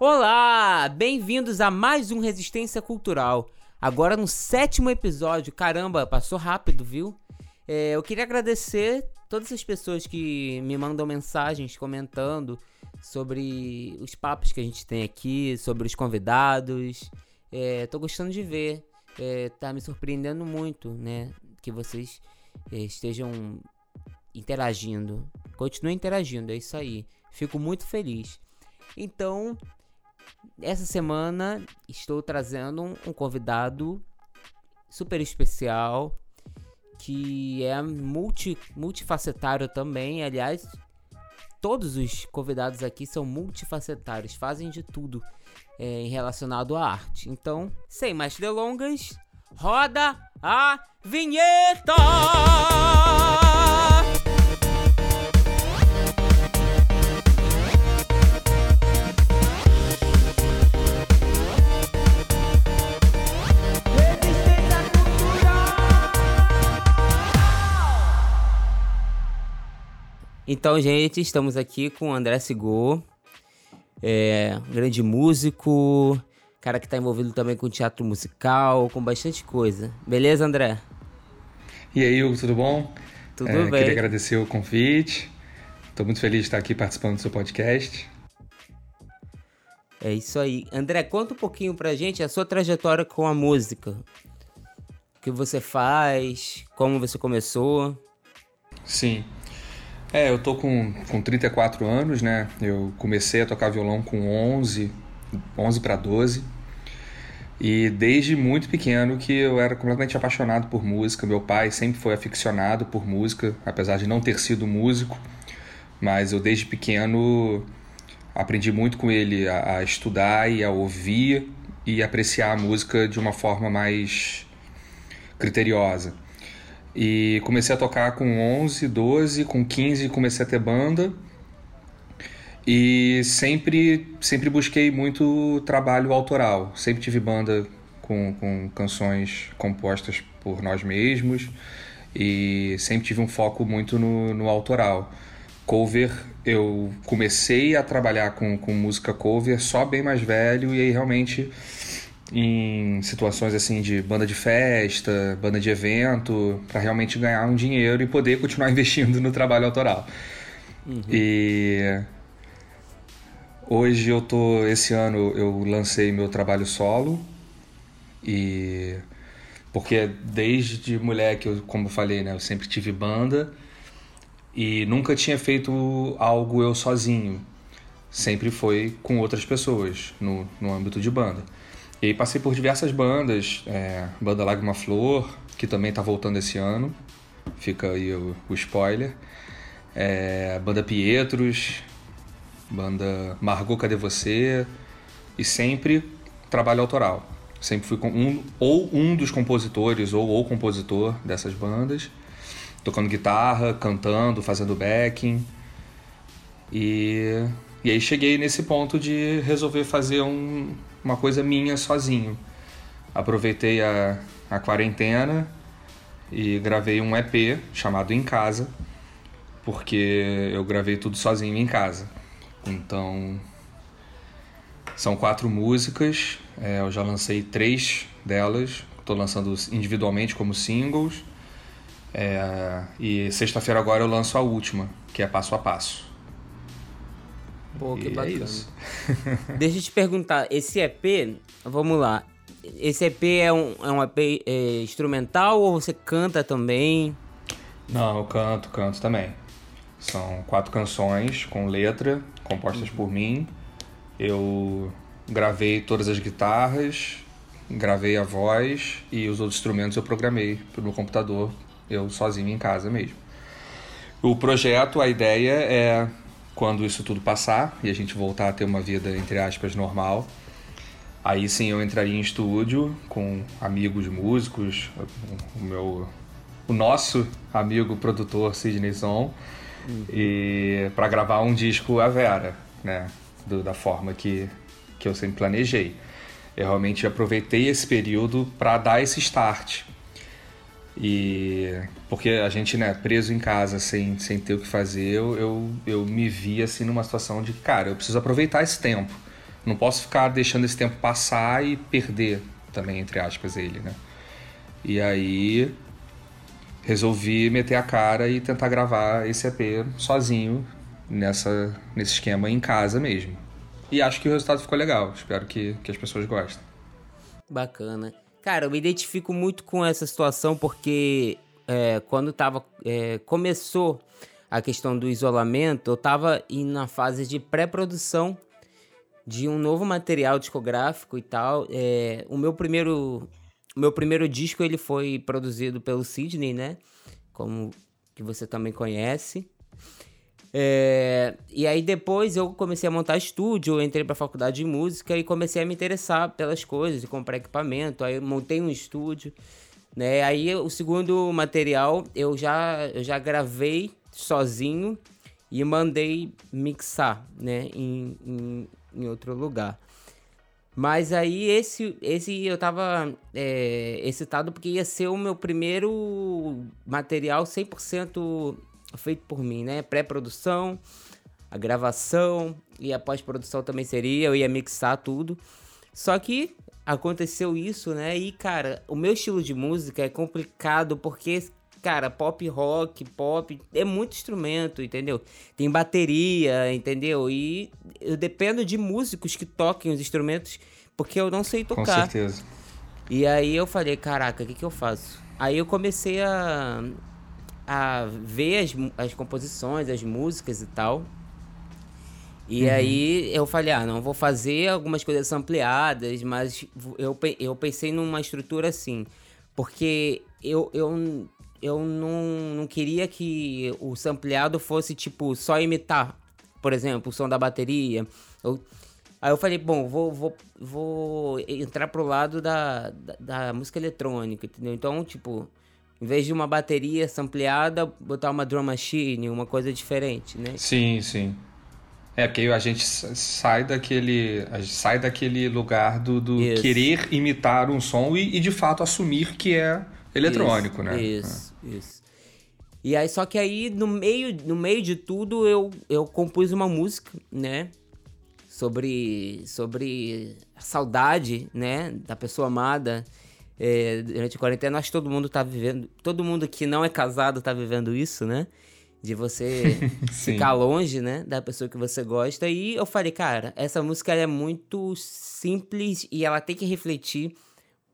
Olá! Bem-vindos a mais um Resistência Cultural. Agora no sétimo episódio. Caramba, passou rápido, viu? É, eu queria agradecer todas as pessoas que me mandam mensagens comentando sobre os papos que a gente tem aqui, sobre os convidados. É, tô gostando de ver. É, tá me surpreendendo muito, né? Que vocês é, estejam interagindo. Continue interagindo, é isso aí. Fico muito feliz. Então, essa semana estou trazendo um, convidado super especial que é multi, multifacetário também. Aliás, todos os convidados aqui são multifacetários, fazem de tudo é, relacionado à arte. Então, sem mais delongas, roda a vinheta! Então, gente, estamos aqui com o André Sigor, é, um grande músico, cara que está envolvido também com teatro musical, com bastante coisa. Beleza, André? E aí, Hugo, tudo bom? Tudo é, bem. Queria agradecer o convite. Estou muito feliz de estar aqui participando do seu podcast. É isso aí. André, conta um pouquinho pra gente a sua trajetória com a música. O que você faz, como você começou. Sim. É, eu tô com, com 34 anos, né? Eu comecei a tocar violão com 11, 11 para 12. E desde muito pequeno que eu era completamente apaixonado por música. Meu pai sempre foi aficionado por música, apesar de não ter sido músico. Mas eu desde pequeno aprendi muito com ele a, a estudar e a ouvir e apreciar a música de uma forma mais criteriosa. E comecei a tocar com 11, 12, com 15 comecei a ter banda. E sempre, sempre busquei muito trabalho autoral. Sempre tive banda com, com canções compostas por nós mesmos. E sempre tive um foco muito no, no autoral. Cover, eu comecei a trabalhar com, com música cover só bem mais velho. E aí realmente em situações assim de banda de festa, banda de evento, para realmente ganhar um dinheiro e poder continuar investindo no trabalho autoral. Uhum. E hoje eu tô esse ano eu lancei meu trabalho solo e porque desde moleque, eu, como falei, né, eu sempre tive banda e nunca tinha feito algo eu sozinho. Sempre foi com outras pessoas no, no âmbito de banda. E aí passei por diversas bandas, é, banda Lágrima Flor, que também está voltando esse ano, fica aí o, o spoiler. É, banda Pietros, banda Margot Cadê Você, e sempre trabalho autoral. Sempre fui com um, ou um dos compositores ou o compositor dessas bandas, tocando guitarra, cantando, fazendo backing. E, e aí cheguei nesse ponto de resolver fazer um, uma coisa minha sozinho. Aproveitei a, a quarentena e gravei um EP chamado Em Casa, porque eu gravei tudo sozinho em casa. Então, são quatro músicas, é, eu já lancei três delas, estou lançando individualmente como singles. É, e sexta-feira agora eu lanço a última, que é Passo a Passo. Pô, que e é bacana. É Deixa eu te perguntar, esse EP, vamos lá. Esse EP é um, é um EP é, instrumental ou você canta também? Não, eu canto, canto também. São quatro canções com letra, compostas uhum. por mim. Eu gravei todas as guitarras, gravei a voz e os outros instrumentos eu programei pelo computador, eu sozinho em casa mesmo. O projeto, a ideia é quando isso tudo passar e a gente voltar a ter uma vida, entre aspas, normal, aí sim eu entraria em estúdio com amigos músicos, o meu o nosso amigo produtor Sidney Son uhum. e para gravar um disco a Vera, né, Do, da forma que que eu sempre planejei. Eu realmente aproveitei esse período para dar esse start e porque a gente, né, preso em casa sem, sem ter o que fazer, eu, eu, eu me vi assim numa situação de, cara, eu preciso aproveitar esse tempo Não posso ficar deixando esse tempo passar e perder também, entre aspas, ele, né? E aí resolvi meter a cara e tentar gravar esse EP sozinho, nessa, nesse esquema em casa mesmo. E acho que o resultado ficou legal. Espero que, que as pessoas gostem. Bacana. Cara, eu me identifico muito com essa situação porque é, quando tava, é, começou a questão do isolamento, eu estava na fase de pré-produção de um novo material discográfico e tal. É, o meu primeiro, o meu primeiro disco ele foi produzido pelo Sidney, né? Como que você também conhece. É, e aí depois eu comecei a montar estúdio, entrei pra faculdade de música e comecei a me interessar pelas coisas, e comprar equipamento, aí montei um estúdio, né? Aí o segundo material eu já, eu já gravei sozinho e mandei mixar, né, em, em, em outro lugar. Mas aí esse, esse eu tava é, excitado porque ia ser o meu primeiro material 100% feito por mim, né? Pré-produção, a gravação e a pós-produção também seria, eu ia mixar tudo. Só que aconteceu isso, né? E cara, o meu estilo de música é complicado porque cara, pop rock, pop, é muito instrumento, entendeu? Tem bateria, entendeu? E eu dependo de músicos que toquem os instrumentos, porque eu não sei tocar. Com certeza. E aí eu falei, caraca, o que, que eu faço? Aí eu comecei a a ver as, as composições, as músicas e tal. E uhum. aí eu falei, ah, não, vou fazer algumas coisas ampliadas, mas eu, eu pensei numa estrutura assim. Porque eu, eu, eu não, não queria que o sampleado fosse, tipo, só imitar, por exemplo, o som da bateria. Eu, aí eu falei, bom, vou, vou, vou entrar pro lado da, da, da música eletrônica, entendeu? Então, tipo, em vez de uma bateria sampleada, botar uma drum machine, uma coisa diferente, né? Sim, sim. É, porque a gente sai daquele, sai daquele lugar do, do querer imitar um som e, e, de fato assumir que é eletrônico, isso, né? Isso, é. isso. E aí, só que aí, no meio, no meio de tudo, eu, eu compus uma música, né? Sobre, sobre a saudade, né? Da pessoa amada é, durante a quarentena, acho que todo mundo tá vivendo. Todo mundo que não é casado tá vivendo isso, né? De você ficar longe, né? Da pessoa que você gosta. E eu falei, cara, essa música é muito simples e ela tem que refletir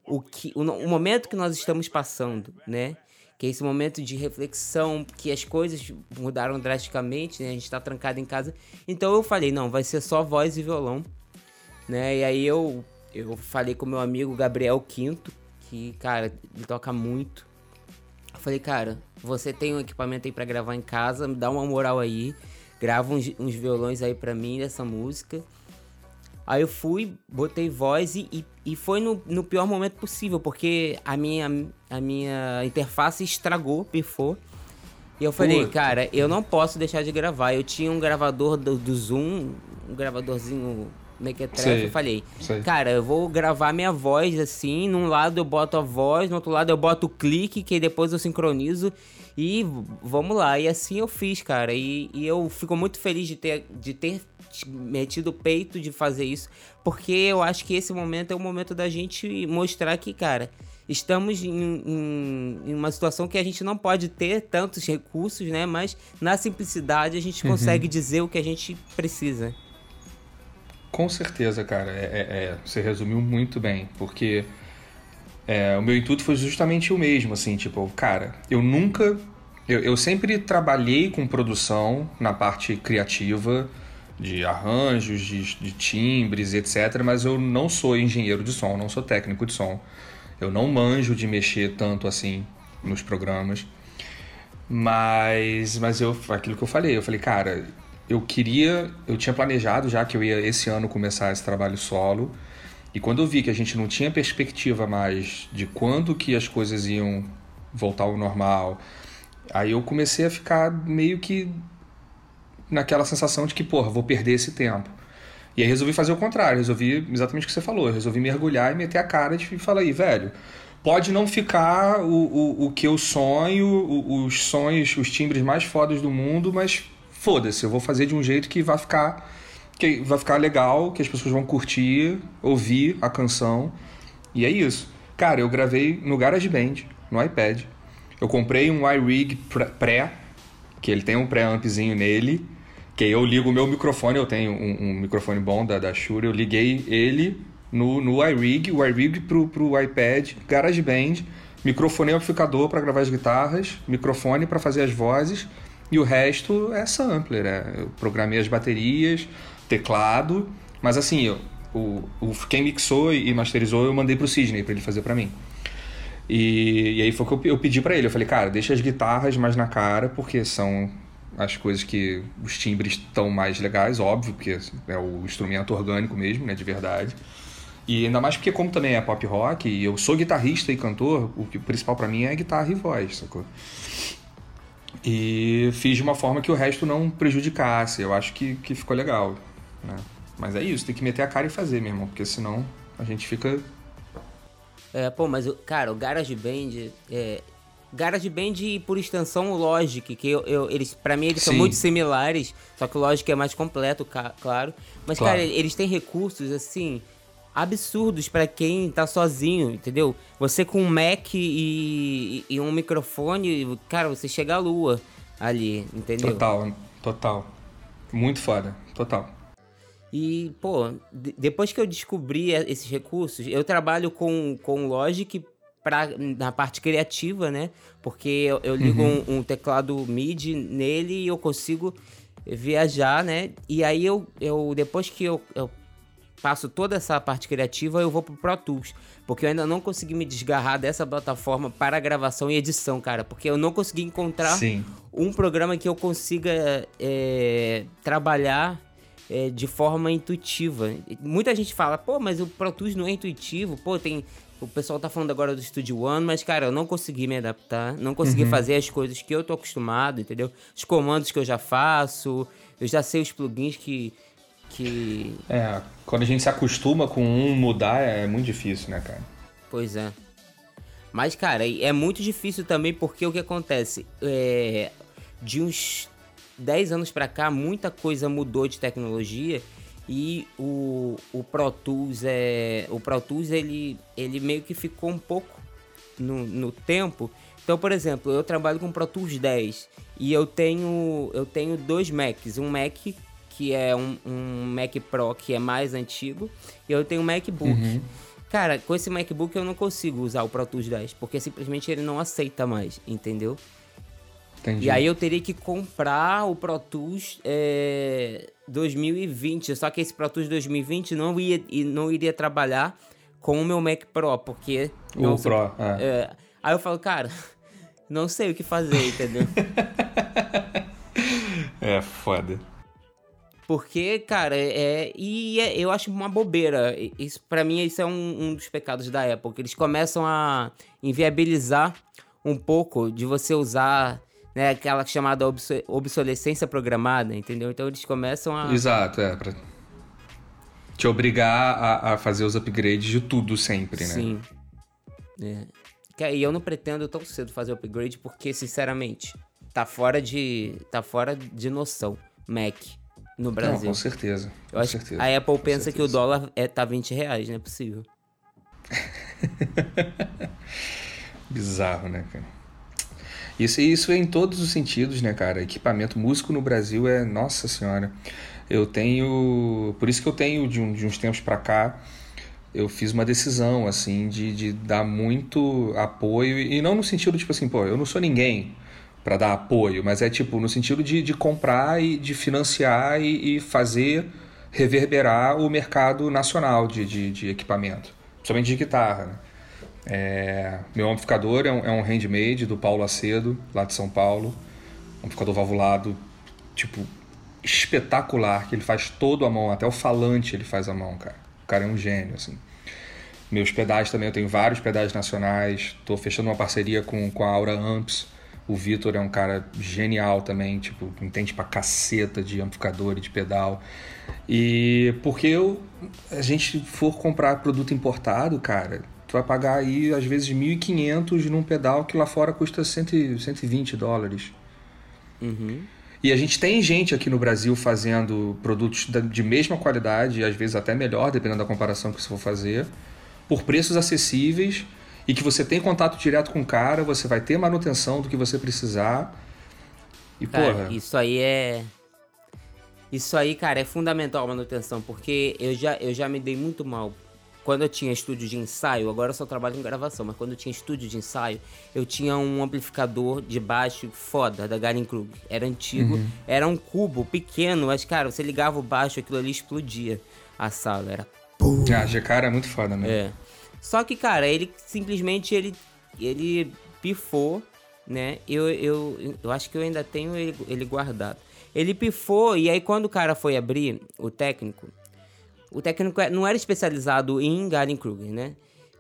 o, que, o, o momento que nós estamos passando, né? que é esse momento de reflexão, que as coisas mudaram drasticamente, né? A gente está trancado em casa. Então eu falei, não, vai ser só voz e violão, né? E aí eu, eu falei com meu amigo Gabriel Quinto, que, cara, ele toca muito. Eu falei, cara, você tem um equipamento aí para gravar em casa, me dá uma moral aí, grava uns, uns violões aí para mim dessa música. Aí eu fui, botei voz e, e, e foi no, no, pior momento possível, porque a minha, a minha interface estragou, pifou. E eu falei, Puta. cara, eu não posso deixar de gravar. Eu tinha um gravador do, do Zoom, um gravadorzinho Mequetrefe, eu falei, sei. cara, eu vou gravar minha voz assim, num lado eu boto a voz, no outro lado eu boto o clique, que depois eu sincronizo e vamos lá. E assim eu fiz, cara, e, e eu fico muito feliz de ter, de ter metido o peito de fazer isso, porque eu acho que esse momento é o momento da gente mostrar que, cara, estamos em, em, em, uma situação que a gente não pode ter tantos recursos, né? Mas na simplicidade a gente uhum. consegue dizer o que a gente precisa. Com certeza, cara. É, é, é, você resumiu muito bem, porque é, o meu intuito foi justamente o mesmo, assim, tipo, cara, eu nunca. Eu, eu sempre trabalhei com produção na parte criativa, de arranjos, de, de timbres, etc., mas eu não sou engenheiro de som, não sou técnico de som. Eu não manjo de mexer tanto assim nos programas. Mas, mas eu, aquilo que eu falei, eu falei, cara, eu queria, eu tinha planejado já que eu ia esse ano começar esse trabalho solo. E quando eu vi que a gente não tinha perspectiva mais de quando que as coisas iam voltar ao normal, aí eu comecei a ficar meio que naquela sensação de que, porra, vou perder esse tempo. E aí resolvi fazer o contrário, resolvi exatamente o que você falou, resolvi mergulhar e meter a cara e falar aí, velho, pode não ficar o, o, o que eu sonho, os sonhos, os timbres mais fodas do mundo, mas foda-se, eu vou fazer de um jeito que vai ficar que vai ficar legal, que as pessoas vão curtir, ouvir a canção. E é isso. Cara, eu gravei no GarageBand, no iPad. Eu comprei um iRig pré, que ele tem um pré-ampzinho nele, que eu ligo o meu microfone, eu tenho um, um microfone bom da, da Shure, eu liguei ele no, no iRig, o iRig pro, pro iPad, GarageBand, microfone amplificador para gravar as guitarras, microfone para fazer as vozes, e o resto é sampler. É, eu programei as baterias, teclado, mas assim, eu, o, o, quem mixou e masterizou eu mandei pro Sidney para ele fazer para mim. E, e, aí foi que eu, eu pedi para ele. Eu falei, cara, deixa as guitarras mais na cara, porque são as coisas que os timbres estão mais legais, óbvio, porque é o instrumento orgânico mesmo, né, de verdade. E ainda mais porque como também é pop rock, e eu sou guitarrista e cantor, o principal para mim é guitarra e voz, sacou? E fiz de uma forma que o resto não prejudicasse. Eu acho que, que ficou legal. Né? Mas é isso, tem que meter a cara e fazer, meu irmão, porque senão a gente fica. É, pô, mas, cara, o GarageBand. É, GarageBand e, por extensão, o Logic, que eu, eu eles, pra mim eles Sim. são muito similares, só que o Logic é mais completo, claro. Mas, claro. cara, eles têm recursos, assim, absurdos para quem tá sozinho, entendeu? Você com um Mac e, e, um microfone, cara, você chega à lua ali, entendeu? Total, total. Muito foda, total. E, pô, depois que eu descobri esses recursos, eu trabalho com, com Logic pra, na parte criativa, né? Porque eu, eu ligo uhum. um, um, teclado MIDI nele e eu consigo viajar, né? E aí eu, eu depois que eu, eu faço toda essa parte criativa, eu vou pro Pro Tools. Porque eu ainda não consegui me desgarrar dessa plataforma para gravação e edição, cara. Porque eu não consegui encontrar Sim. um programa que eu consiga é, trabalhar é, de forma intuitiva. Muita gente fala, pô, mas o Pro Tools não é intuitivo. Pô, tem. O pessoal tá falando agora do Studio One, mas, cara, eu não consegui me adaptar. Não consegui uhum. fazer as coisas que eu tô acostumado, entendeu? Os comandos que eu já faço. Eu já sei os plugins que que. É, quando a gente se acostuma com um mudar é muito difícil, né, cara? Pois é. Mas, cara, é muito difícil também porque o que acontece? É, de uns 10 anos pra cá, muita coisa mudou de tecnologia e o, o Pro Tools é. O Pro Tools ele, ele meio que ficou um pouco no, no tempo. Então, por exemplo, eu trabalho com o Pro Tools 10 e eu tenho, eu tenho dois Macs. Um Mac que é um, um Mac Pro que é mais antigo, e eu tenho um MacBook. Uhum. Cara, com esse MacBook eu não consigo usar o Pro Tools 10, porque simplesmente ele não aceita mais, entendeu? Entendi. E aí eu teria que comprar o Pro Tools é, 2020, só que esse Pro Tools 2020 não, ia, não iria trabalhar com o meu Mac Pro, porque... O não, Pro, é. é. Aí eu falo, cara, não sei o que fazer, entendeu? é foda. Porque, cara, é. E é, eu acho uma bobeira. Isso, para mim, isso é um, um, dos pecados da Apple. Que eles começam a inviabilizar um pouco de você usar né, aquela chamada obsolescência programada, entendeu? Então eles começam a. Exato, é. Pra te obrigar a, a fazer os upgrades de tudo sempre, né? Sim. É. E eu não pretendo tão cedo fazer upgrade porque, sinceramente, tá fora de. tá fora de noção. Mac no Brasil. Não, com certeza. Com Eu acho certeza, a Apple pensa certeza. que o dólar é, tá 20 reais, não é possível. Bizarro, né, cara? Isso, isso é em todos os sentidos, né, cara? Equipamento músico no Brasil é, nossa senhora. Eu tenho, por isso que eu tenho de, um, de uns tempos para cá, eu fiz uma decisão assim de, de dar muito apoio e não no sentido tipo assim, pô, eu não sou ninguém para dar apoio, mas é tipo no sentido de, de comprar e de financiar e, e fazer reverberar o mercado nacional de, de, de equipamento, principalmente de guitarra. Né? É, meu amplificador é um, é um handmade do Paulo Acedo, lá de São Paulo, um amplificador valvulado, tipo, espetacular, que ele faz todo à mão, até o falante ele faz à mão, cara. O cara é um gênio, assim. Meus pedais também, eu tenho vários pedais nacionais, estou fechando uma parceria com, com a Aura Amps, o Vitor é um cara genial também, tipo, entende pra caceta de amplificador e de pedal. E porque eu, a gente for comprar produto importado, cara, tu vai pagar aí às vezes 1.500 num pedal que lá fora custa 100, 120 dólares. Uhum. E a gente tem gente aqui no Brasil fazendo produtos de mesma qualidade, às vezes até melhor, dependendo da comparação que você for fazer, por preços acessíveis e que você tem contato direto com o cara, você vai ter manutenção do que você precisar. E, cara, porra. Isso aí é. Isso aí, cara, é fundamental a manutenção, porque eu já, eu já me dei muito mal quando eu tinha estúdio de ensaio, agora eu só trabalho em gravação, mas quando eu tinha estúdio de ensaio, eu tinha um amplificador de baixo foda da Garen Krug. Era antigo, uhum. era um cubo pequeno, mas cara, você ligava o baixo, aquilo ali explodia a sala, era pum. Ah, GK era muito foda mesmo. É. Só que, cara, ele simplesmente ele ele pifou, né? Eu, eu, eu acho que eu ainda tenho ele, ele guardado. Ele pifou e aí quando o cara foi abrir, o técnico, o técnico é, não era especializado em Garen Kruger, né?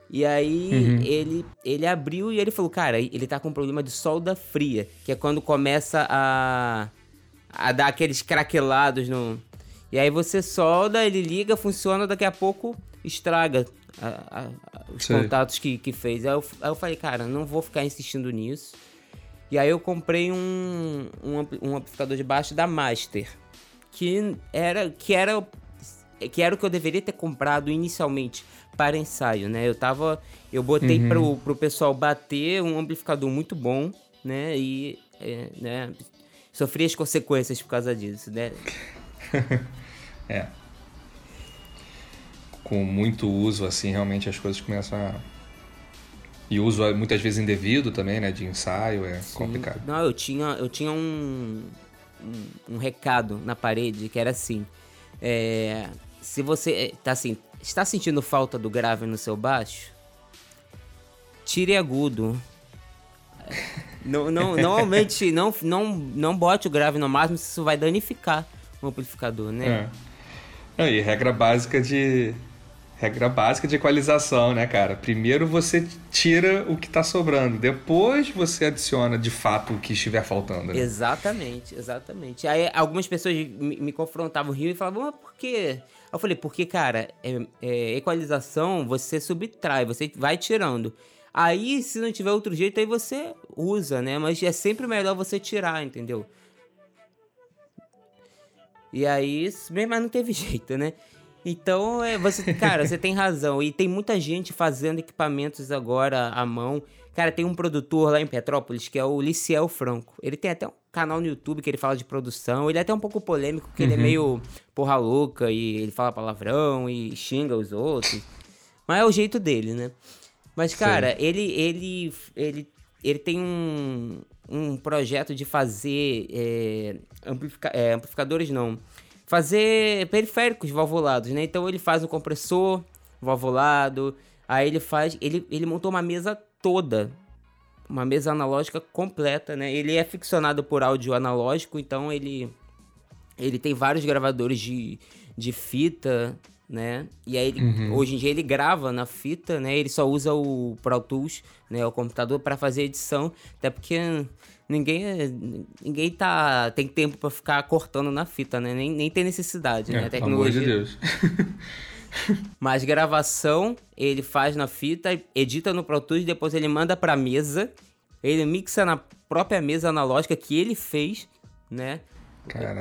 E aí uhum. ele, ele abriu e ele falou, cara, ele tá com um problema de solda fria, que é quando começa a, a dar aqueles craquelados no. E aí você solda, ele liga, funciona, daqui a pouco estraga a, a, os Sei. contatos que, que fez. Aí eu, aí eu falei, cara, não vou ficar insistindo nisso. E aí eu comprei um, um, um amplificador de baixo da Master, que era, que era que era o que eu deveria ter comprado inicialmente para ensaio, né? Eu tava. Eu botei uhum. pro, pro pessoal bater um amplificador muito bom, né? E. É, né? Sofri as consequências por causa disso, né? é. Com muito uso, assim, realmente as coisas começam a. E uso muitas vezes indevido também, né? De ensaio, é Sim. complicado. Não, eu tinha, eu tinha um, um, um recado na parede que era assim. É, se você eh, tá assim, está sentindo falta do grave no seu baixo, tire agudo. não, não, normalmente não, não, não bote o grave no máximo, isso vai danificar o amplificador, né? É. e regra básica de regra básica de equalização, né, cara? Primeiro você tira o que está sobrando, depois você adiciona de fato o que estiver faltando. Né? Exatamente, exatamente. Aí algumas pessoas me, me confrontavam rio e falavam, mas por quê? Eu falei, porque, cara, é, é, equalização você subtrai, você vai tirando. Aí, se não tiver outro jeito, aí você usa, né? Mas é sempre melhor você tirar, entendeu? E aí, mas não teve jeito, né? Então, é, você, cara, você tem razão. E tem muita gente fazendo equipamentos agora à mão. Cara, tem um produtor lá em Petrópolis que é o Liciel Franco. Ele tem até um canal no YouTube que ele fala de produção. Ele é até um pouco polêmico, porque uhum. ele é uhum. meio porra louca e ele fala palavrão e xinga os outros. Mas é o jeito dele, né? Mas, cara, ele, ele, ele, ele tem um, um projeto de fazer é, amplifica, é, amplificadores, não. Fazer periféricos valvulados, né? Então ele faz um compressor valvulado. Aí ele faz. Ele, ele montou uma mesa toda. Uma mesa analógica completa, né? Ele é ficcionado por áudio analógico, então ele ele tem vários gravadores de, de fita, né? E aí ele, uhum. hoje em dia ele grava na fita, né? Ele só usa o Pro Tools, né, o computador para fazer edição, até porque ninguém ninguém tá tem tempo para ficar cortando na fita, né? Nem, nem tem necessidade, é, né? A tecnologia. Pelo amor de Deus. Mas gravação ele faz na fita, edita no Pro Tools, depois ele manda para mesa, ele mixa na própria mesa analógica que ele fez, né?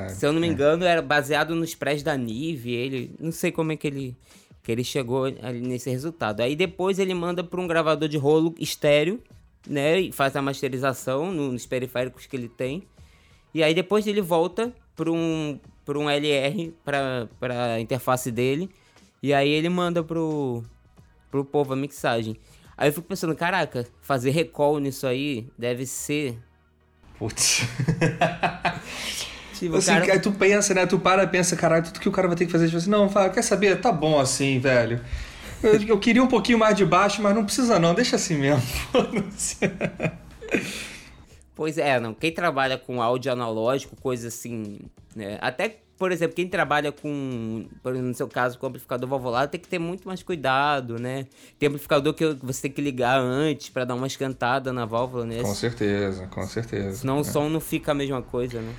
Se eu não me é. engano, era baseado nos prés da Nive, ele, não sei como é que ele que ele chegou ali nesse resultado. Aí depois ele manda para um gravador de rolo estéreo, né, e faz a masterização nos periféricos que ele tem. E aí depois ele volta para um para um LR para para interface dele e aí ele manda pro, pro povo a mixagem. Aí eu fico pensando, caraca, fazer recall nisso aí deve ser. Putz. tipo, assim, cara... Aí tu pensa, né? Tu para e pensa, caralho, tudo que o cara vai ter que fazer. Tipo assim, não, fala, quer saber? Tá bom assim, velho. Eu, eu queria um pouquinho mais de baixo, mas não precisa não, deixa assim mesmo. pois é, não. Quem trabalha com áudio analógico, coisa assim, né? Até por exemplo, quem trabalha com, por exemplo, no seu caso, com amplificador valvulado, tem que ter muito mais cuidado, né? Tem amplificador que você tem que ligar antes para dar uma escantada na válvula, né? Com certeza, com certeza. Senão é. o som não fica a mesma coisa, né?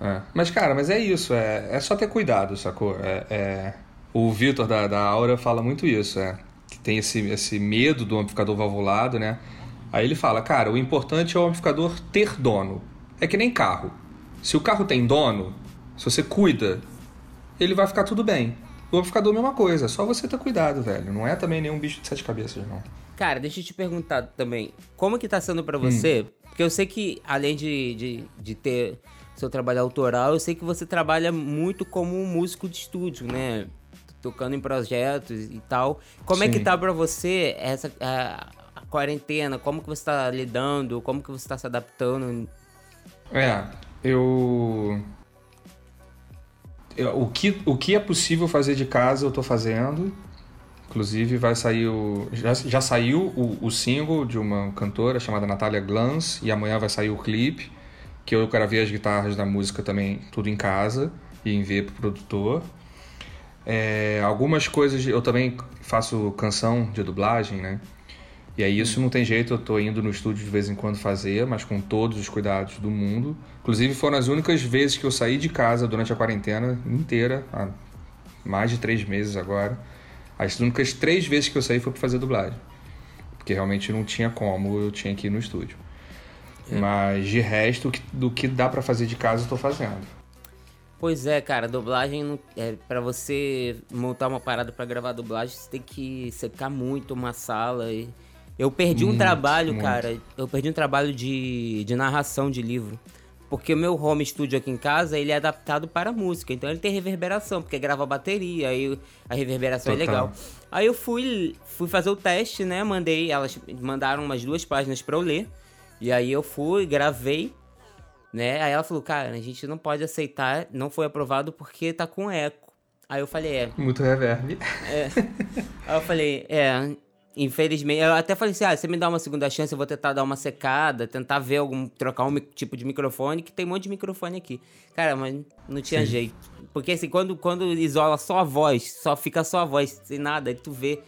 É. Mas, cara, mas é isso, é, é só ter cuidado, sacou? É, é... O Vitor da, da Aura fala muito isso, é. Que tem esse, esse medo do amplificador valvulado, né? Aí ele fala, cara, o importante é o amplificador ter dono. É que nem carro. Se o carro tem dono, se você cuida, ele vai ficar tudo bem. O amplificador é a mesma coisa, só você ter cuidado, velho. Não é também nenhum bicho de sete cabeças, não. Cara, deixa eu te perguntar também, como que tá sendo para você? Hum. Porque eu sei que, além de, de, de ter seu trabalho autoral, eu sei que você trabalha muito como um músico de estúdio, né? Tocando em projetos e tal. Como Sim. é que tá pra você essa a, a, quarentena? Como que você tá lidando? Como que você tá se adaptando? É, eu o que, o que é possível fazer de casa eu tô fazendo. Inclusive vai sair o. Já, já saiu o, o single de uma cantora chamada Natália Glans e amanhã vai sair o clipe. Que eu gravei as guitarras da música também, tudo em casa, e enviei pro produtor. É, algumas coisas eu também faço canção de dublagem, né? E aí isso não tem jeito, eu tô indo no estúdio de vez em quando fazer, mas com todos os cuidados do mundo. Inclusive foram as únicas vezes que eu saí de casa durante a quarentena inteira, há mais de três meses agora. As únicas três vezes que eu saí foi para fazer dublagem. Porque realmente não tinha como, eu tinha que ir no estúdio. É. Mas de resto, do que dá para fazer de casa, eu tô fazendo. Pois é, cara, dublagem é para você montar uma parada para gravar dublagem, você tem que secar muito uma sala e eu perdi muito, um trabalho, muito. cara. Eu perdi um trabalho de, de narração de livro. Porque o meu home studio aqui em casa, ele é adaptado para música. Então ele tem reverberação, porque grava bateria, aí a reverberação é Total. é legal. Aí eu fui, fui fazer o teste, né? Mandei, elas mandaram umas duas páginas para eu ler. E aí eu fui, gravei, né? Aí ela falou, cara, a gente não pode aceitar, não foi aprovado porque tá com eco. Aí eu falei, é. Muito reverb. É. Aí eu falei, é, Infelizmente, eu até falei assim: ah, você me dá uma segunda chance, eu vou tentar dar uma secada, tentar ver algum. trocar um tipo de microfone, que tem um monte de microfone aqui. Cara, mas não tinha Sim. jeito. Porque assim, quando, quando isola só a voz, só fica só a voz, sem nada, aí tu vê.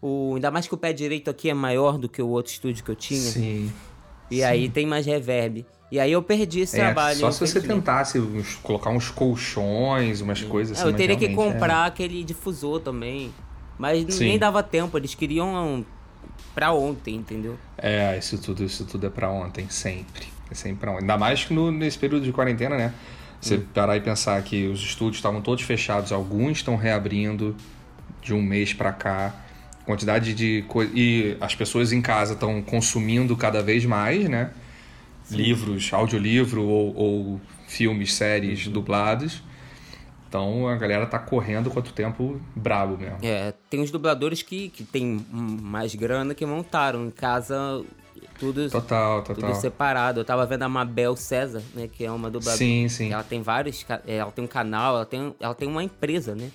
O, ainda mais que o pé direito aqui é maior do que o outro estúdio que eu tinha. Sim. E Sim. aí tem mais reverb. E aí eu perdi esse é, trabalho. Só se você tentasse uns, colocar uns colchões, umas Sim. coisas assim. É, eu teria que comprar é. aquele difusor também. Mas Sim. nem dava tempo, eles queriam pra ontem, entendeu? É, isso tudo, isso tudo é pra ontem, sempre. É sempre pra ontem. Ainda mais que no, nesse período de quarentena, né? Você hum. parar e pensar que os estúdios estavam todos fechados, alguns estão reabrindo de um mês para cá. Quantidade de coisa. E as pessoas em casa estão consumindo cada vez mais, né? Sim. Livros, audiolivro ou, ou filmes, séries uhum. dublados. Então a galera tá correndo quanto tempo brabo mesmo. É, tem os dubladores que, que tem mais grana que montaram em casa tudo, total, total. tudo separado. Eu tava vendo a Mabel César, né, que é uma dubladora. Sim, sim. Ela tem vários, é, ela tem um canal, ela tem, ela tem uma empresa, né?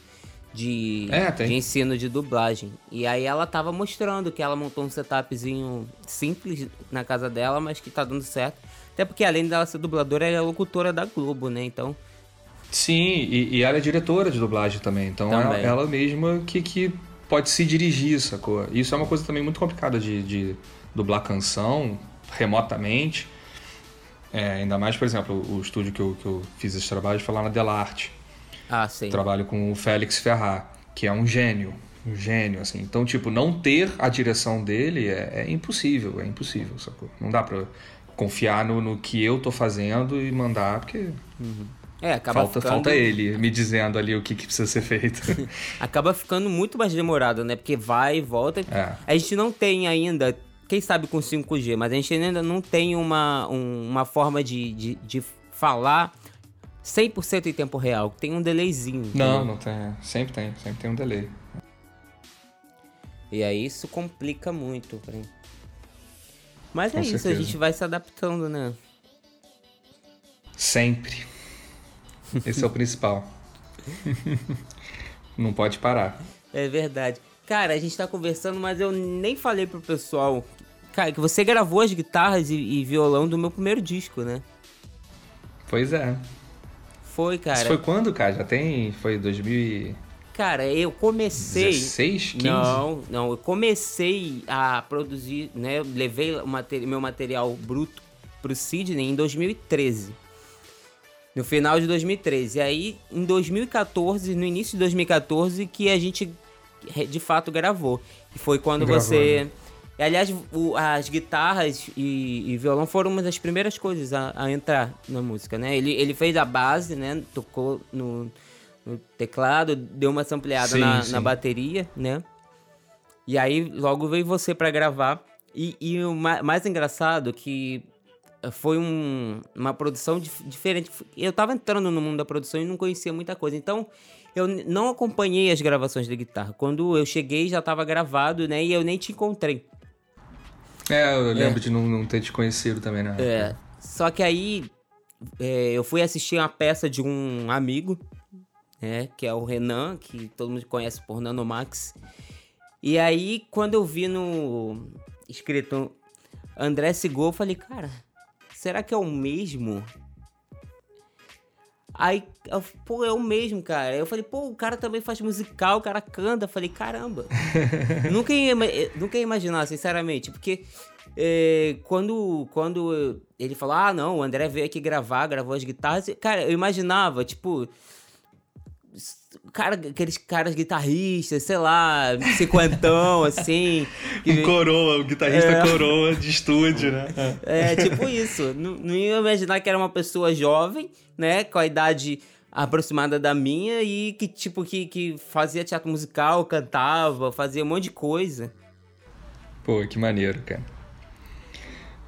De, é, de ensino de dublagem. E aí ela tava mostrando que ela montou um setupzinho simples na casa dela, mas que tá dando certo. Até porque além dela ser dubladora, ela é locutora da Globo, né? Então Sim, e, e, ela é diretora de dublagem também, então também. É ela mesma que, que pode se dirigir, sacou? Isso é uma coisa também muito complicada de, de dublar canção remotamente. É, ainda mais, por exemplo, o estúdio que eu, que eu fiz esse trabalho foi lá na Delarte. Ah, sim. Trabalho com o Félix Ferrar, que é um gênio. Um gênio, assim. Então, tipo, não ter a direção dele é, é impossível, é impossível, sacou? Não dá pra confiar no, no que eu tô fazendo e mandar, porque uhum. É, acaba falta, ficando... falta ele me dizendo ali o que, que precisa ser feito. acaba ficando muito mais demorado, né? Porque vai e volta. É. A gente não tem ainda, quem sabe com 5G, mas a gente ainda não tem uma, um, uma forma de, de, de falar 100% em tempo real. Tem um delayzinho. Não, não tem. Sempre tem. Sempre tem um delay. E aí isso complica muito. Mas é com isso, certeza. a gente vai se adaptando, né? Sempre. Esse é o principal. Não pode parar. É verdade. Cara, a gente tá conversando, mas eu nem falei pro pessoal. Cara, que você gravou as guitarras e, e violão do meu primeiro disco, né? Pois é. Foi, cara. Isso foi quando, cara? Já tem. Foi 2000 Cara, eu comecei. 16, 15? Não, não. Eu comecei a produzir, né? Eu levei o meu material bruto pro Sidney em 2013 no final de 2013. E aí, em 2014, no início de 2014, que a gente de fato gravou. E foi quando você. E, aliás, o- as guitarras e, e violão foram uma das primeiras coisas a, a entrar na música, né? Ele, ele fez a base, né? Tocou no, no teclado, deu uma sampleada Sim, na, sim. na bateria, né? E aí logo veio você pra gravar. E, e o ma- mais engraçado que foi um- uma produção dif- diferente. Eu tava entrando no mundo da produção e não conhecia muita coisa. Então, eu não acompanhei as gravações da guitarra. Quando eu cheguei, já tava gravado, né? E eu nem te encontrei. É, eu lembro de não, não ter te conhecido também, né? É. Só que aí é, eu fui assistir uma peça de um amigo, né? Que é o Renan, que todo mundo conhece por Nanomax. E aí, quando eu vi no escrito André Sigol, eu falei, cara, será que é o mesmo? Aí, eu, pô, é o mesmo, cara. Eu falei, pô, o cara também faz musical, o cara canta. Eu falei, caramba. nunca, ia, eh, nunca ia imaginar, sinceramente, porque eh, quando, quando ele falou, ah, não, o André veio aqui gravar, gravou as guitarras, cara, eu imaginava, tipo, cara, aqueles caras guitarristas, sei lá, cinquentão, assim. que- Um coroa, o guitarrista É. coroa de estúdio, né? é, tipo isso. Não, não ia imaginar que era uma pessoa jovem, né? Com a idade aproximada da minha e que, tipo, que, que fazia teatro musical, cantava, fazia um monte de coisa. Pô, que maneiro, cara.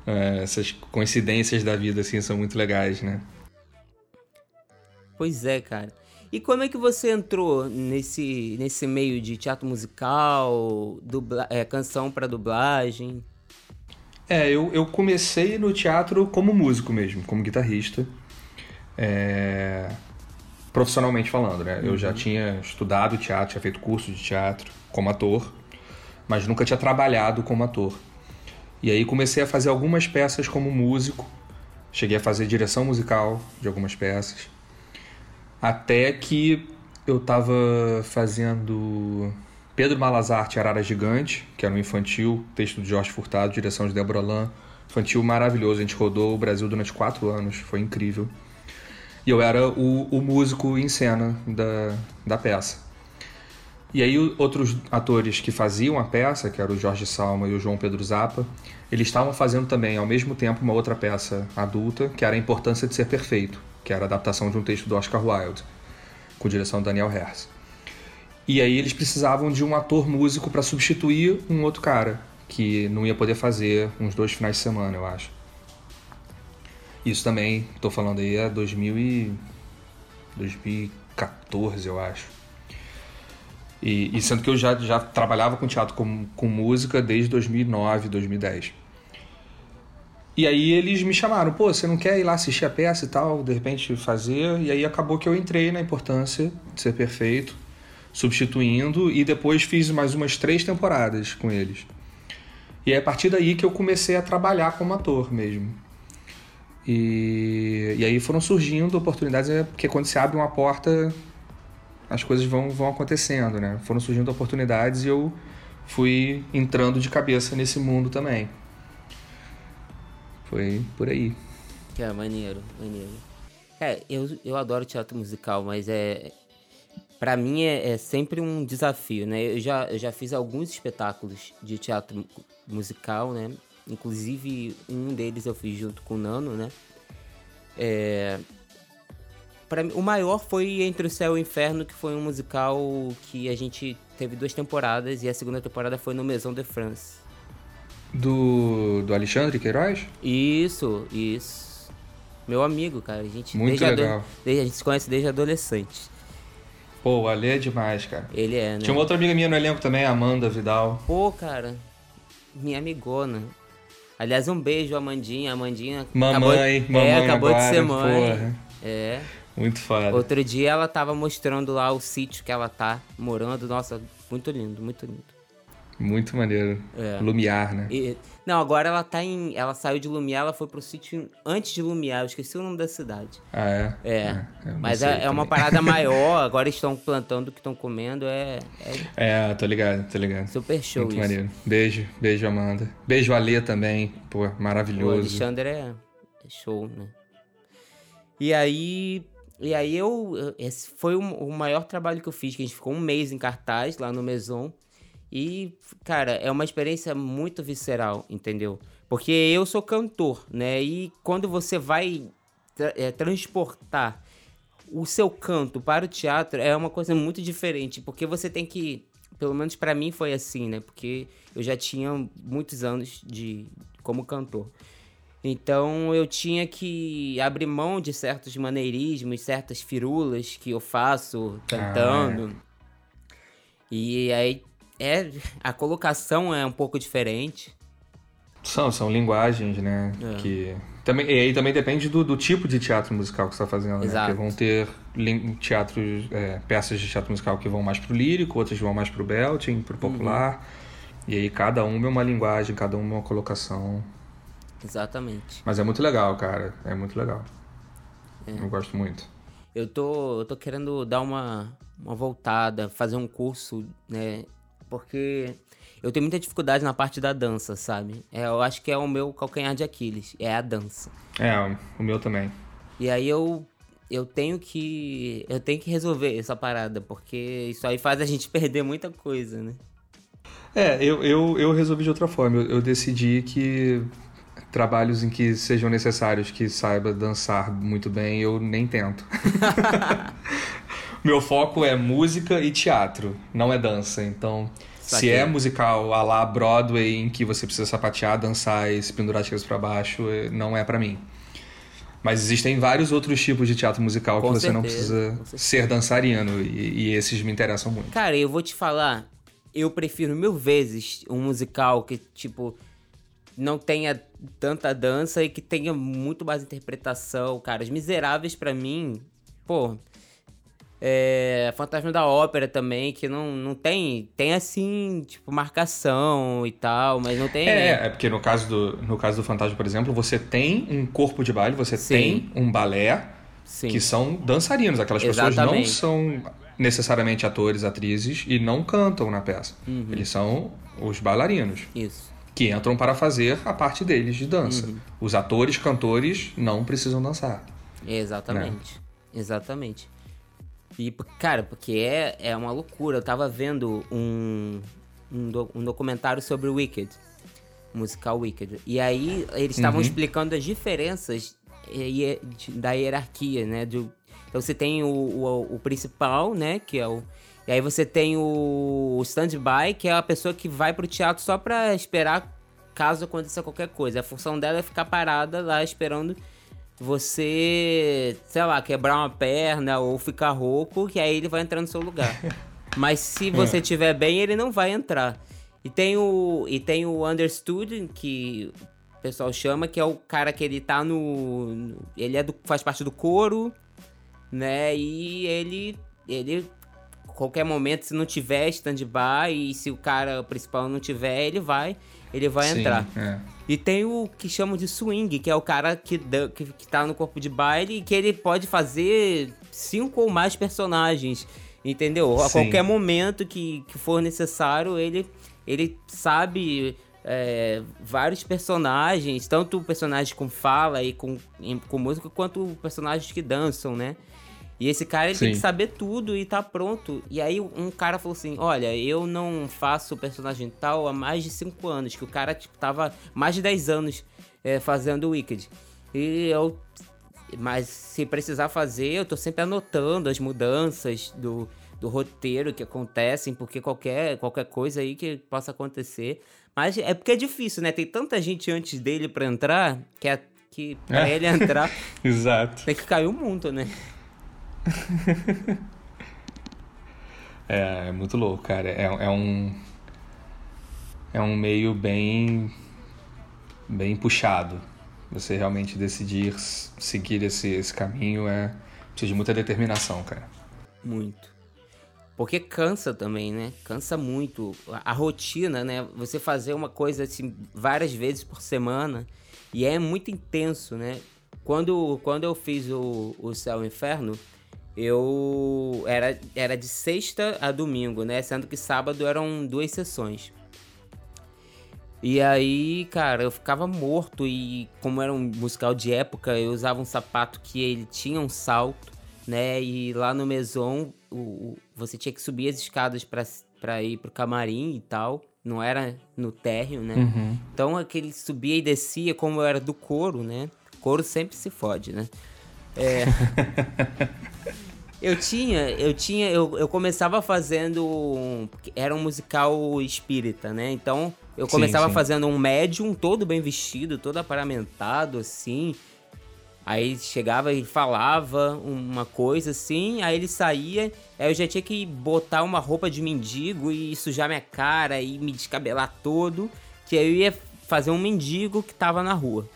É, essas coincidências da vida, assim, são muito legais, né? Pois é, cara. E como é que você entrou nesse, nesse meio de teatro musical, dubla, é, canção pra dublagem? É, eu, eu comecei no teatro como músico mesmo, como guitarrista. É, Profissionalmente falando, né? Eu já tinha estudado teatro, tinha feito curso de teatro como ator, mas nunca tinha trabalhado como ator. E aí comecei a fazer algumas peças como músico, cheguei a fazer direção musical de algumas peças, até que eu tava fazendo Pedro Malazarte, Arara Gigante, que era um infantil, texto de Jorge Furtado, direção de Débora Lan. Infantil maravilhoso, a gente rodou o Brasil durante quatro anos, foi incrível. E eu era o, o músico em cena da, da peça. E aí outros atores que faziam a peça, que era o Jorge Salma e o João Pedro Zappa, eles estavam fazendo também ao mesmo tempo uma outra peça adulta, que era A Importância de Ser Perfeito, que era a adaptação de um texto do Oscar Wilde, com direção do Daniel Herz. E aí eles precisavam de um ator músico para substituir um outro cara, que não ia poder fazer uns dois finais de semana, eu acho. Isso também, tô falando aí, é 2000 e... 2014, eu acho. E, e sendo que eu já, já trabalhava com teatro com, com música desde 2009, 2010. E aí eles me chamaram, pô, você não quer ir lá assistir a peça e tal, de repente fazer? E aí acabou que eu entrei na importância de ser perfeito, substituindo, e depois fiz mais umas três temporadas com eles. E é a partir daí que eu comecei a trabalhar como ator mesmo. E, e aí foram surgindo oportunidades, é porque quando se abre uma porta, as coisas vão, vão acontecendo, né? Foram surgindo oportunidades e eu fui entrando de cabeça nesse mundo também. Foi por aí. Que é maneiro, maneiro. É, eu, eu adoro teatro musical, mas é. Pra mim é, é sempre um desafio, né? Eu já, eu já fiz alguns espetáculos de teatro mu- musical, né? Inclusive, um deles eu fiz junto com o Nano, né? É. Pra o maior foi Entre o Céu e o Inferno, que foi um musical que a gente teve duas temporadas e a segunda temporada foi no Maison de France. Do, do Alexandre Queiroz? Isso, isso. Meu amigo, cara. A gente, Muito legal. desde- a gente se conhece desde adolescente. Pô, o Ale é demais, cara. Ele é, né? Tinha uma outra amiga minha no elenco também, Amanda Vidal. Pô, cara. Minha amigona. Aliás, um beijo, Amandinha. Amandinha. Mamãe, acabou, mamãe É, acabou de agora, ser mãe. porra. É. Muito foda. Outro dia ela tava mostrando lá o sítio que ela tá morando. Nossa, muito lindo, muito lindo. Muito maneiro. É. Lumiar, né? E- não, agora ela tá em. Ela saiu de Lumiar, ela foi pro sítio antes de Lumiar. Eu esqueci o nome da cidade. Ah, é? É. não mas é, é uma parada maior. Agora estão plantando o que estão comendo. É, é É, tô ligado, tô ligado. super show Muito isso. maneiro. Beijo, beijo, Amanda. Beijo, Ale também. Pô, O maravilhoso. Alexandre é é show, né? E aí. E aí eu. Esse foi o, o maior trabalho que eu fiz, que a gente ficou um mês em cartaz lá no Maison. E, cara, é uma experiência muito visceral, entendeu? Porque eu sou cantor, né? E quando você vai tra é, transportar o seu canto para o teatro é uma coisa muito diferente, porque você tem que, pelo menos para mim foi assim, né? Porque eu já tinha muitos anos de como cantor. Então eu tinha que abrir mão de certos maneirismos, certas firulas que eu faço cantando. Ah. E aí é a colocação é um pouco diferente. São, são linguagens, né? É. Que também, e aí também depende do, do, tipo de teatro musical que você está fazendo, Exato. né? Porque vão ter teatros, é, peças de teatro musical que vão mais pro lírico, outras vão mais pro belting, pro popular. Uhum. E aí cada uma é uma linguagem, cada uma é uma colocação. Exatamente. Mas é muito legal, cara. É muito legal. É. Eu gosto muito. Eu tô, eu tô querendo dar uma, uma voltada, fazer um curso, né? Porque eu tenho muita dificuldade na parte da dança, sabe? É, eu acho que é o meu calcanhar de Aquiles, é a dança. É, o meu também. E aí eu eu tenho que eu tenho que resolver essa parada, porque isso aí faz a gente perder muita coisa, né? É, eu, eu, eu resolvi de outra forma. Eu, eu decidi que trabalhos em que sejam necessários que saiba dançar muito bem, eu nem tento. Meu foco é música e teatro, não é dança. Então, se é musical a lá Broadway em que você precisa sapatear, dançar e se pendurar de para baixo, é, não é para mim. Mas existem vários outros tipos de teatro musical Com que certeza, você não precisa ser dançarino e, e esses me interessam muito. Cara, eu vou te falar, eu prefiro mil vezes um musical que, tipo, não tenha tanta dança e que tenha muito mais interpretação, cara. Os Miseráveis, para mim, pô. É, Fantasma da Ópera também, que não, não tem. Tem assim, tipo, marcação e tal, mas não tem. É, é porque no caso, do, no caso do Fantasma, por exemplo, você tem um corpo de baile, você Sim. tem um balé, Sim. que são dançarinos. Aquelas Exatamente. pessoas não são necessariamente atores, atrizes e não cantam na peça. Uhum. Eles são os bailarinos. Isso que entram para fazer a parte deles de dança. Uhum. Os atores, cantores não precisam dançar. Exatamente. Né? Exatamente. E, cara, porque é, é uma loucura. Eu tava vendo um, um, do, um documentário sobre o Wicked, musical Wicked. E aí eles estavam uhum. explicando as diferenças da hierarquia, né? Do, então você tem o, o, o principal, né? Que é o e aí você tem o stand-by, que é a pessoa que vai pro teatro só pra esperar caso aconteça qualquer coisa. A função dela é ficar parada lá esperando você, sei lá, quebrar uma perna ou ficar rouco, que aí ele vai entrar no seu lugar. Mas se você é. tiver bem, ele não vai entrar. E tem o e tem o understood que o pessoal chama, que é o cara que ele tá no, ele é do, faz parte do coro, né? E ele ele qualquer momento, se não tiver stand-by e se o cara principal não tiver, ele vai, ele vai Sim, entrar. É. E tem o que chamam de swing, que é o cara que, que, que tá no corpo de baile e que ele pode fazer cinco ou mais personagens, entendeu? A qualquer momento que, que for necessário, ele, ele sabe é, vários personagens, tanto personagens com fala e com, com música, quanto personagens que dançam, né? E esse cara ele tem que saber tudo e tá pronto. E aí um cara falou assim: Olha, eu não faço personagem tal há mais de 5 anos. Que o cara, tipo, tava mais de 10 anos é, fazendo o Wicked. E eu. Mas se precisar fazer, eu tô sempre anotando as mudanças do, do roteiro que acontecem, porque qualquer, qualquer coisa aí que possa acontecer. Mas é porque é difícil, né? Tem tanta gente antes dele para entrar que, é, que pra é. ele entrar. Exato. Tem que cair o mundo, né? é, é muito louco, cara. É, é um. É um meio bem. bem puxado. Você realmente decidir seguir esse, esse caminho é. precisa de muita determinação, cara. Muito. Porque cansa também, né? Cansa muito. A, a rotina, né? Você fazer uma coisa assim várias vezes por semana e é muito intenso, né? Quando, quando eu fiz o, o Céu e o Inferno, eu era, era de sexta a domingo, né? Sendo que sábado eram duas sessões. E aí, cara, eu ficava morto e como era um musical de época, eu usava um sapato que ele tinha um salto. né? E lá no Maison, o, o, você tinha que subir as escadas para ir pro camarim e tal. Não era no térreo, né? Uhum. Então aquele subia e descia, como eu era do coro, né? Coro sempre se fode, né? É. eu tinha, eu tinha, eu, eu começava fazendo. Um, era um musical espírita, né? Então eu começava sim, sim. fazendo um médium todo bem vestido, todo aparamentado, assim. Aí chegava e falava uma coisa assim, aí ele saía, aí eu já tinha que botar uma roupa de mendigo e sujar minha cara e me descabelar todo, que aí eu ia fazer um mendigo que tava na rua.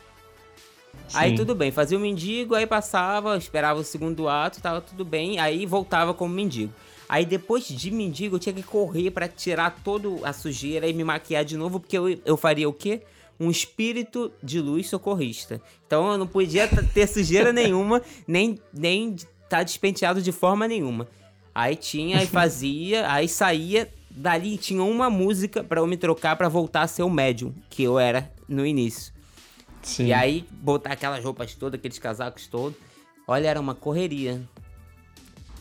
Sim. Aí tudo bem, fazia o mendigo, aí passava, esperava o segundo ato, tava tudo bem, aí voltava como mendigo. Aí depois de mendigo eu tinha que correr para tirar toda a sujeira e me maquiar de novo, porque eu, eu faria o quê? um espírito de luz socorrista. Então eu não podia ter sujeira nenhuma, nem nem estar tá despenteado de forma nenhuma. Aí tinha, aí fazia, aí saía, dali tinha uma música para eu me trocar para voltar a ser o médium que eu era no início. Sim. E aí botar aquelas roupas todas, aqueles casacos todos. Olha, era uma correria.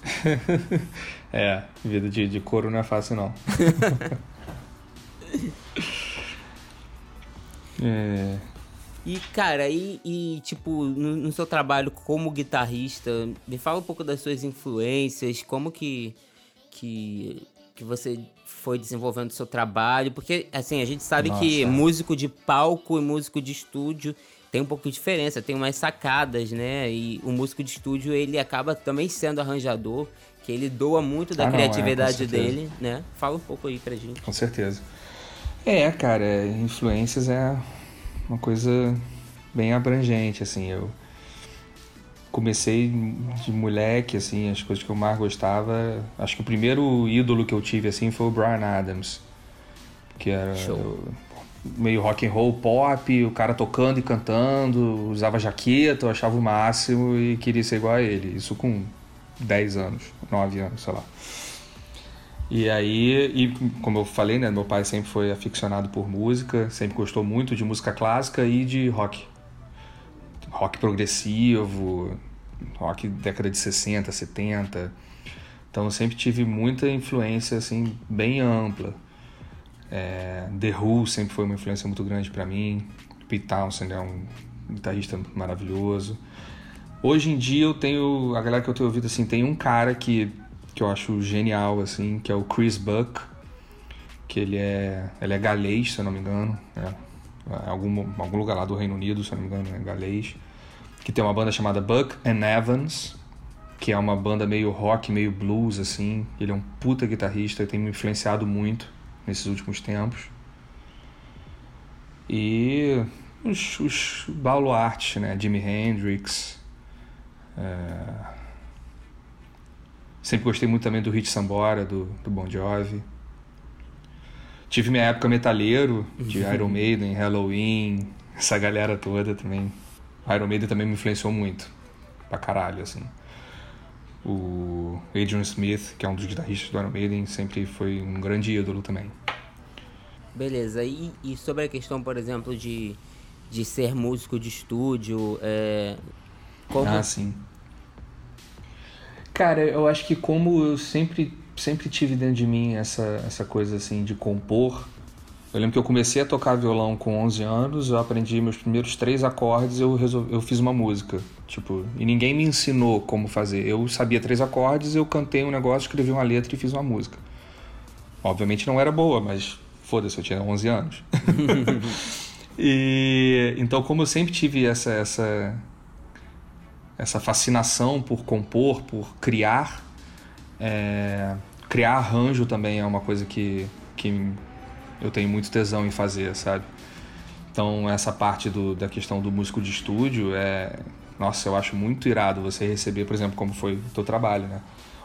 é, vida de, de couro não é fácil não. É. E, cara, e, e tipo, no, no, seu trabalho como guitarrista, me fala um pouco das suas influências, como que, que, que você foi desenvolvendo o seu trabalho, porque, assim, a gente sabe Nossa. que músico de palco e músico de estúdio tem um pouco de diferença, tem umas sacadas, né? E o músico de estúdio, ele acaba também sendo arranjador, que ele doa muito da ah, criatividade não, é, dele, né? Fala um pouco aí pra gente. Com certeza. É, cara, influências é uma coisa bem abrangente, assim, eu comecei de moleque, assim, as coisas que eu mais gostava, acho que o primeiro ídolo que eu tive, assim, foi o Brian Adams, que era eu, meio rock and roll pop, o cara tocando e cantando, usava jaqueta, eu achava o máximo e queria ser igual a ele, isso com 10 anos, 9 anos, sei lá. E aí, e como eu falei, né, meu pai sempre foi aficionado por música, sempre gostou muito de música clássica e de rock. Rock progressivo, rock década de 60, 70. Então eu sempre tive muita influência assim bem ampla. É, The Who sempre foi uma influência muito grande para mim. Pete Townsend é um guitarrista maravilhoso. Hoje em dia eu tenho a galera que eu tenho ouvido assim, tem um cara que que eu acho genial, assim, que é o Chris Buck, que ele é, ele é galês, se eu não me engano, é algum, algum lugar lá do Reino Unido, se não me engano, é galês, que tem uma banda chamada Buck and Evans, que é uma banda meio rock, meio blues, assim, ele é um puta guitarrista, tem me influenciado muito nesses últimos tempos. E os, os baluartes, né, Jimi Hendrix, é Sempre gostei muito também do Hit Sambora, do, do Bon Jovi. Tive minha época metaleiro, de uhum. Iron Maiden, Halloween, essa galera toda também. Iron Maiden também me influenciou muito. Pra caralho, assim. O Adrian Smith, que é um dos guitarristas do Iron Maiden, sempre foi um grande ídolo também. Beleza, e, e sobre a questão, por exemplo, de, de ser músico de estúdio, é, como... Ah, sim Cara, eu acho que como eu sempre, sempre tive dentro de mim essa, essa coisa assim de compor. Eu lembro que eu comecei a tocar violão com 11 anos, eu aprendi meus primeiros três acordes, eu resolvi, eu fiz uma música, tipo, e ninguém me ensinou como fazer. Eu sabia três acordes, eu cantei um negócio, escrevi uma letra e fiz uma música. Obviamente não era boa, mas foda-se, eu tinha 11 anos. e então como eu sempre tive essa essa essa fascinação por compor, por criar. É, criar arranjo também é uma coisa que, que eu tenho muito tesão em fazer, sabe? Então, essa parte do, da questão do músico de estúdio é. Nossa, eu acho muito irado você receber, por exemplo, como foi o teu trabalho, né?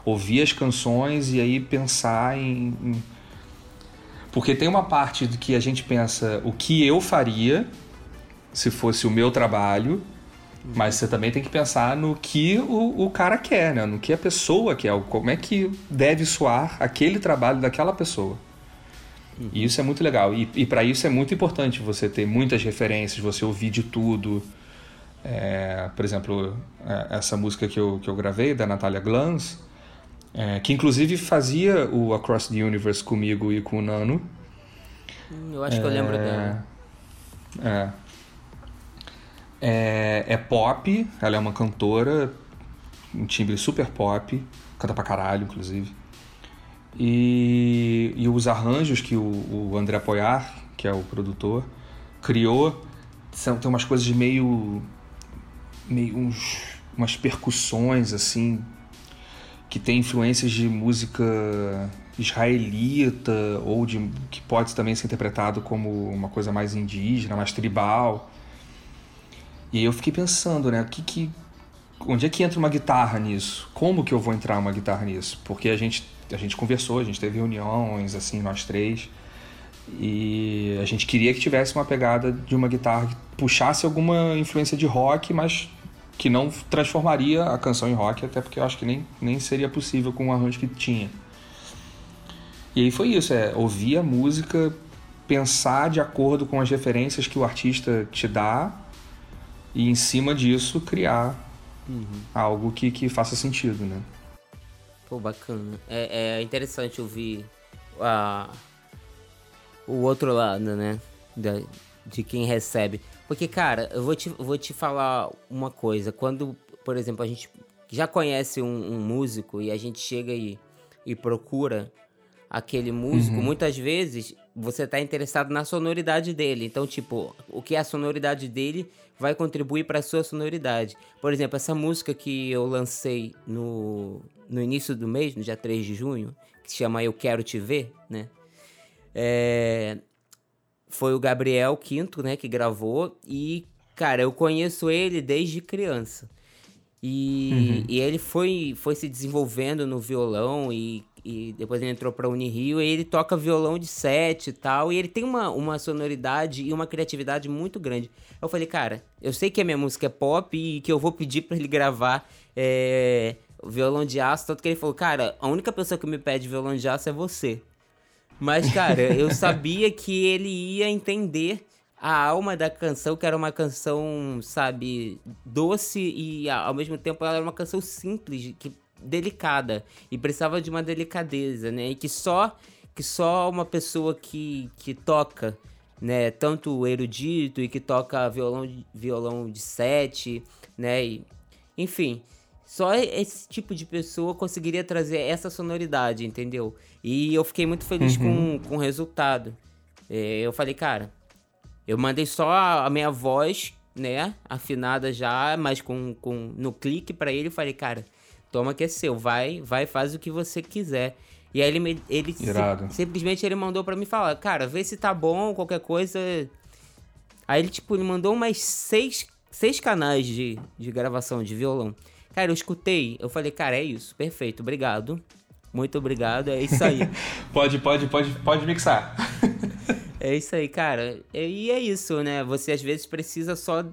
Ouvir as canções e aí pensar em, em. Porque tem uma parte que a gente pensa o que eu faria se fosse o meu trabalho mas você também tem que pensar no que o, o cara quer, né? No que a pessoa quer, como é que deve soar aquele trabalho daquela pessoa. E isso é muito legal. E, e para isso é muito importante você ter muitas referências, você ouvir de tudo. É, por exemplo, é, essa música que eu, que eu gravei, da Natalia Glantz, é, que inclusive fazia o Across the Universe comigo e com o Nano. Hum, eu acho que eu lembro é, dela. É. é. É pop, ela é uma cantora, um timbre super pop, canta pra caralho, inclusive. E, e os arranjos que o, o André Apoiar, que é o produtor, criou, são, tem umas coisas meio. meio uns, umas percussões assim, que tem influências de música israelita ou de que pode também ser interpretado como uma coisa mais indígena, mais tribal. E eu fiquei pensando, né, que, que onde é que entra uma guitarra nisso? Como que eu vou entrar uma guitarra nisso? Porque a gente a gente conversou, a gente teve reuniões assim, nós três. E a gente queria que tivesse uma pegada de uma guitarra que puxasse alguma influência de rock, mas que não transformaria a canção em rock, até porque eu acho que nem, nem seria possível com o arranjo que tinha. E aí foi isso, é ouvir a música, pensar de acordo com as referências que o artista te dá e em cima disso criar uhum. algo que, que faça sentido, né? Pô, bacana. É, é interessante ouvir a, o outro lado, né? Da, de quem recebe. Porque, cara, eu vou te, vou te falar uma coisa. Quando, por exemplo, a gente já conhece um, um músico e a gente chega e, e procura aquele músico, uhum. muitas vezes você está interessado na sonoridade dele. Então, tipo, o que é a sonoridade dele vai contribuir para a sua sonoridade. Por exemplo, essa música que eu lancei no, no início do mês, no dia 3 de junho, que se chama Eu Quero Te Ver, né? É, foi o Gabriel Quinto, né, que gravou. E, cara, eu conheço ele desde criança. E, uhum. e ele foi, foi se desenvolvendo no violão e, e depois ele entrou pra Unirio e ele toca violão de sete e tal. E ele tem uma, uma sonoridade e uma criatividade muito grande. Eu falei, cara, eu sei que a minha música é pop e que eu vou pedir para ele gravar é, violão de aço. Tanto que ele falou, cara, a única pessoa que me pede violão de aço é você. Mas, cara, eu sabia que ele ia entender a alma da canção, que era uma canção, sabe, doce e ao mesmo tempo ela era uma canção simples, que delicada e precisava de uma delicadeza, né? E que só que só uma pessoa que, que toca, né, tanto erudito e que toca violão violão de sete, né, e, enfim, só esse tipo de pessoa conseguiria trazer essa sonoridade, entendeu? E eu fiquei muito feliz uhum. com, com o resultado. É, eu falei, cara, eu mandei só a, minha voz, né, afinada já, mas com, com no clique para ele, falei, cara, toma que é seu, vai, vai, faz o que você quiser. E aí ele, me, ele sim, simplesmente ele mandou para mim falar, cara, vê se tá bom, qualquer coisa. Aí ele, tipo, ele mandou umas seis, seis canais de, de gravação de violão. Cara, eu escutei, eu falei, cara, é isso, perfeito, obrigado. Muito obrigado, é isso aí. pode, pode, pode, pode mixar. é isso aí, cara. E é isso, né? Você às vezes precisa só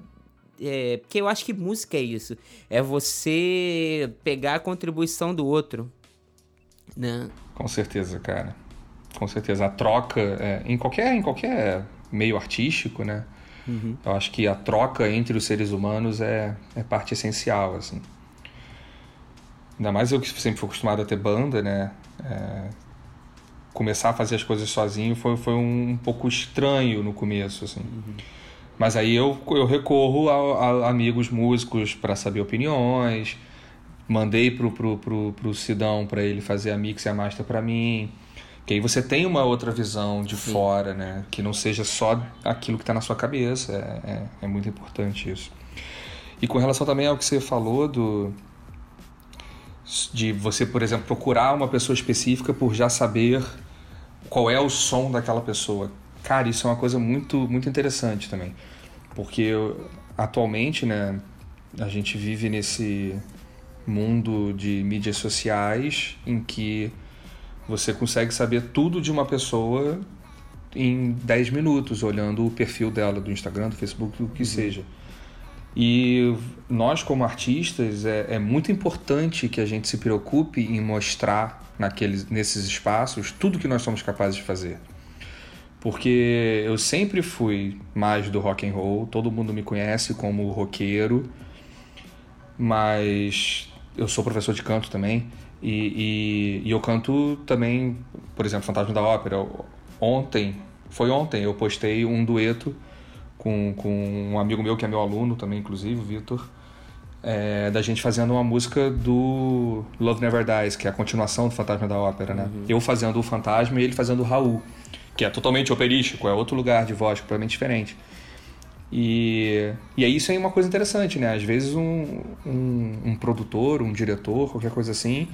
é, porque eu acho que música é isso. É você pegar a contribuição do outro. Né? Com certeza, cara. Com certeza. A troca, é, em, qualquer, em qualquer meio artístico, né? Uhum. Eu acho que a troca entre os seres humanos é, é parte essencial, assim. Ainda mais eu que sempre fui acostumado a ter banda, né? É, começar a fazer as coisas sozinho foi, foi um, um pouco estranho no começo, assim. Uhum. Mas aí eu, eu recorro a, a amigos músicos para saber opiniões. Mandei pro, pro, pro, pro Sidão para ele fazer a mix e a master para mim. Que aí você tem uma outra visão de Sim. fora, né? Que não seja só aquilo que está na sua cabeça. É, é, é muito importante isso. E com relação também ao que você falou do, de você, por exemplo, procurar uma pessoa específica por já saber qual é o som daquela pessoa. Cara, isso é uma coisa muito, muito interessante também. Porque atualmente, né, a gente vive nesse mundo de mídias sociais em que você consegue saber tudo de uma pessoa em 10 minutos, olhando o perfil dela do Instagram, do Facebook, do que uhum. seja. E nós, como artistas, é, é, muito importante que a gente se preocupe em mostrar naqueles, nesses espaços tudo que nós somos capazes de fazer. Porque eu sempre fui mais do rock and roll, todo mundo me conhece como roqueiro, mas eu sou professor de canto também e, e, e eu canto também, por exemplo, Fantasma da Ópera. Ontem, foi ontem, eu postei um dueto com, com um amigo meu que é meu aluno também, inclusive, o Vitor, é, da gente fazendo uma música do Love Never Dies, que é a continuação do Fantasma da Ópera, né? Uhum. Eu fazendo o Fantasma e ele fazendo o Raul que é totalmente operístico, é outro lugar de voz completamente diferente. E, e aí isso é uma coisa interessante, né? Às vezes um, um, um, produtor, um diretor, qualquer coisa assim,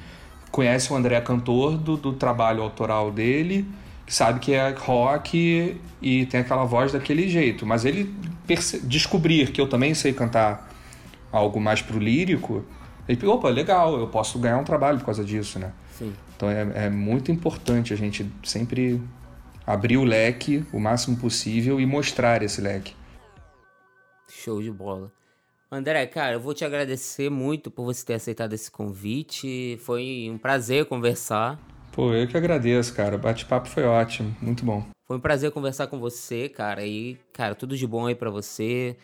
conhece o André cantor do, do trabalho autoral dele, sabe que é rock e tem aquela voz daquele jeito, mas ele descobrir que eu também sei cantar algo mais pro lírico, ele, opa, legal, eu posso ganhar um trabalho por causa disso, né? Sim. Então é, é muito importante a gente sempre abrir o leque o máximo possível e mostrar esse leque. Show de bola. André, cara, eu vou te agradecer muito por você ter aceitado esse convite. Foi um prazer conversar. Pô, eu que agradeço, cara. O bate-papo foi ótimo, muito bom. Foi um prazer conversar com você, cara. E, cara, tudo de bom aí para você.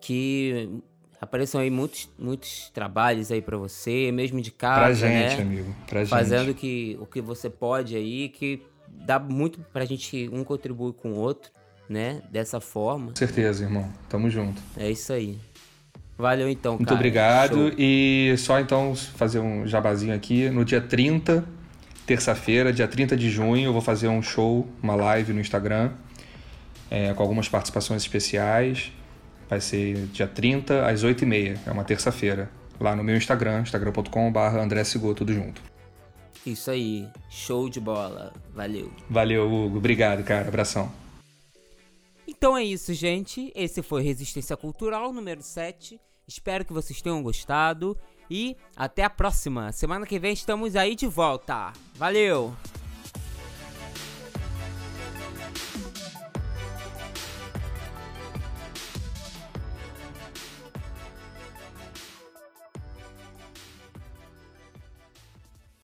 Que apareçam aí muitos, muitos trabalhos aí para você, mesmo de casa, pra gente, né? amigo. Pra gente. Fazendo que, o que você pode aí, que dá muito pra gente um contribuir com o outro, né? Dessa forma. Com certeza, irmão. Tamo junto. É isso aí. Valeu então, Muito cara. obrigado. Show. E só então fazer um jabazinho aqui. No dia 30, terça-feira, dia 30 de junho, eu vou fazer um show, uma live no Instagram, é, com algumas participações especiais. Vai ser dia 30 às 8h30, é uma terça-feira. Lá no meu Instagram, instagram.com.br André Sigô, tudo junto. Isso aí, show de bola. Valeu. Valeu, Hugo. Obrigado, cara. Abração. Então é isso, gente. Esse foi Resistência Cultural número 7. Espero que vocês tenham gostado e até a próxima. Semana que vem estamos aí de volta. Valeu!